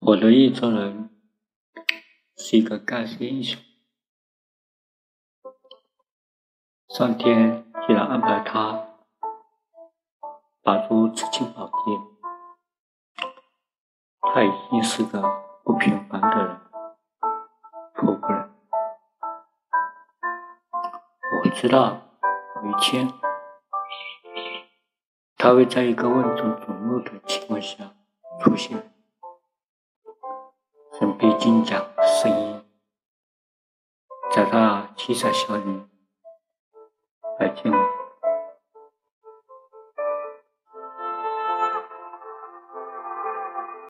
我的意中人是一个盖世英雄，上天既然安排他拔出紫金宝剑，他已经是个不平凡的人，普通人。我知道有一天，他会在一个万众瞩目的情况下出现。金甲，声音找到七彩笑语，来见我。